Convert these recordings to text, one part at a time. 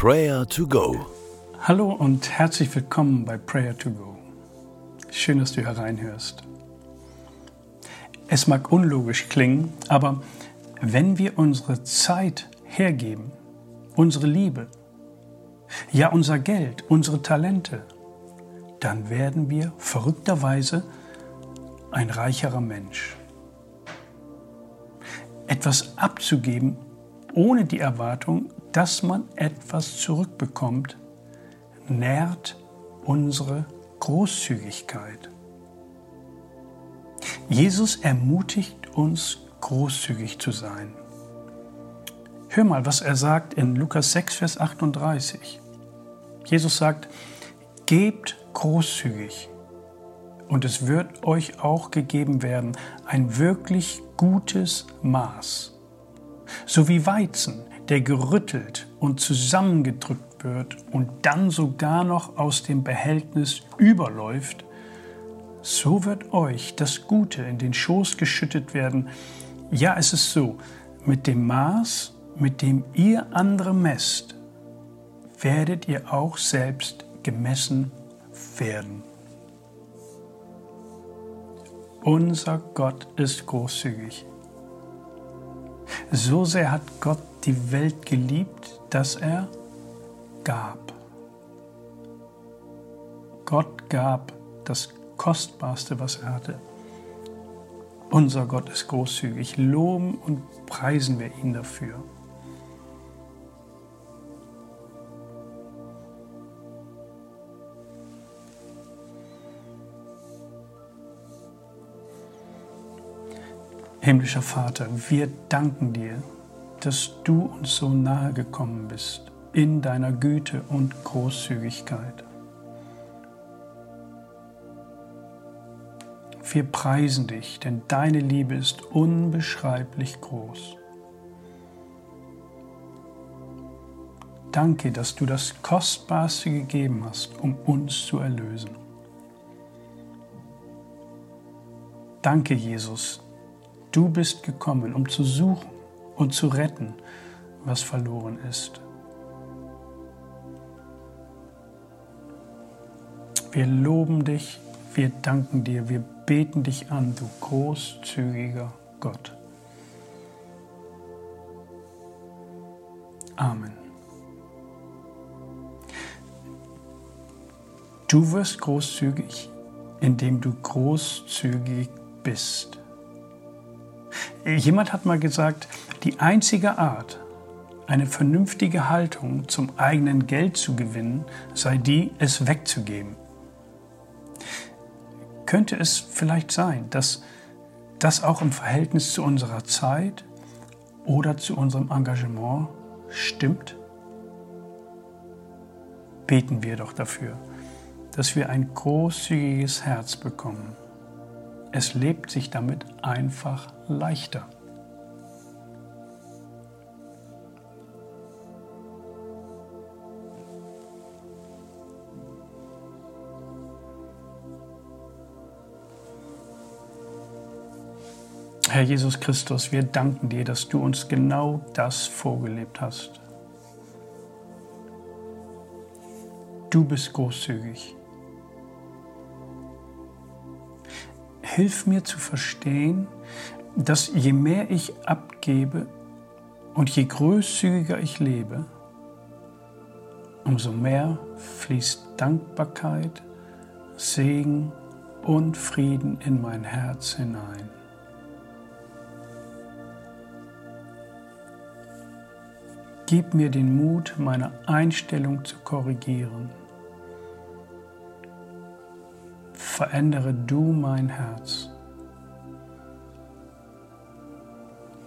Prayer to Go. Hallo und herzlich willkommen bei Prayer to Go. Schön, dass du hereinhörst. Es mag unlogisch klingen, aber wenn wir unsere Zeit hergeben, unsere Liebe, ja unser Geld, unsere Talente, dann werden wir verrückterweise ein reicherer Mensch. Etwas abzugeben ohne die Erwartung, dass man etwas zurückbekommt, nährt unsere Großzügigkeit. Jesus ermutigt uns, großzügig zu sein. Hör mal, was er sagt in Lukas 6, Vers 38. Jesus sagt, gebt großzügig und es wird euch auch gegeben werden ein wirklich gutes Maß, so wie Weizen, der gerüttelt und zusammengedrückt wird und dann sogar noch aus dem Behältnis überläuft, so wird euch das Gute in den Schoß geschüttet werden. Ja, es ist so, mit dem Maß, mit dem ihr andere messt, werdet ihr auch selbst gemessen werden. Unser Gott ist großzügig. So sehr hat Gott die Welt geliebt, dass er gab. Gott gab das Kostbarste, was er hatte. Unser Gott ist großzügig. Loben und preisen wir ihn dafür. Himmlischer Vater, wir danken dir, dass du uns so nahe gekommen bist in deiner Güte und Großzügigkeit. Wir preisen dich, denn deine Liebe ist unbeschreiblich groß. Danke, dass du das Kostbarste gegeben hast, um uns zu erlösen. Danke, Jesus, du bist gekommen, um zu suchen und zu retten, was verloren ist. Wir loben dich, wir danken dir, wir beten dich an, du großzügiger Gott. Amen. Du wirst großzügig, indem du großzügig bist. Jemand hat mal gesagt, die einzige Art, eine vernünftige Haltung zum eigenen Geld zu gewinnen, sei die, es wegzugeben. Könnte es vielleicht sein, dass das auch im Verhältnis zu unserer Zeit oder zu unserem Engagement stimmt? Beten wir doch dafür, dass wir ein großzügiges Herz bekommen. Es lebt sich damit einfach leichter. Herr Jesus Christus, wir danken dir, dass du uns genau das vorgelebt hast. Du bist großzügig. Hilf mir zu verstehen, dass je mehr ich abgebe und je großzügiger ich lebe, umso mehr fließt Dankbarkeit, Segen und Frieden in mein Herz hinein. Gib mir den Mut, meine Einstellung zu korrigieren. Verändere du mein Herz.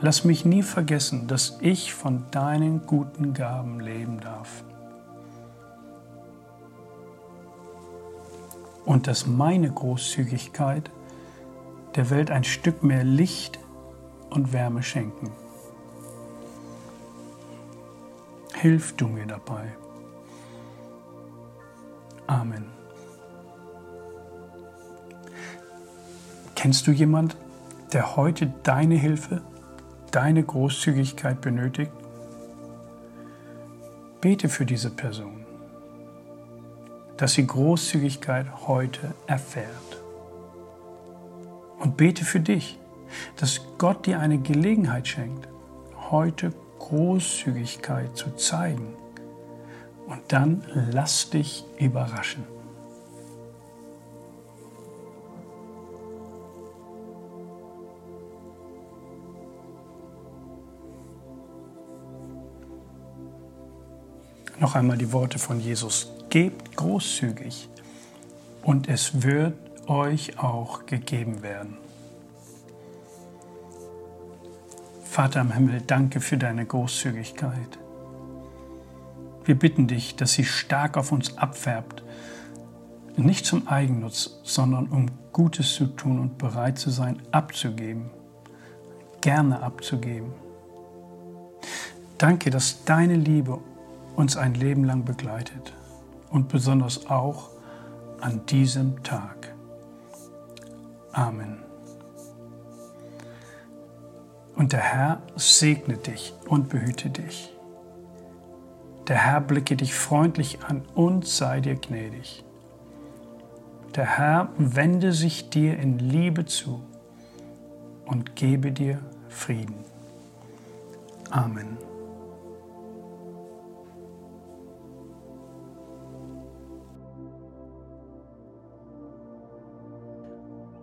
Lass mich nie vergessen, dass ich von deinen guten Gaben leben darf. Und dass meine Großzügigkeit der Welt ein Stück mehr Licht und Wärme schenken. Hilf du mir dabei. Amen. Kennst du jemand, der heute deine Hilfe deine Großzügigkeit benötigt? Bete für diese Person, dass sie Großzügigkeit heute erfährt. Und bete für dich, dass Gott dir eine Gelegenheit schenkt, heute Großzügigkeit zu zeigen. Und dann lass dich überraschen. Noch einmal die Worte von Jesus. Gebt großzügig und es wird euch auch gegeben werden. Vater im Himmel, danke für deine Großzügigkeit. Wir bitten dich, dass sie stark auf uns abfärbt, nicht zum Eigennutz, sondern um Gutes zu tun und bereit zu sein, abzugeben, gerne abzugeben. Danke, dass deine Liebe uns ein Leben lang begleitet und besonders auch an diesem Tag. Amen. Und der Herr segne dich und behüte dich. Der Herr blicke dich freundlich an und sei dir gnädig. Der Herr wende sich dir in Liebe zu und gebe dir Frieden. Amen.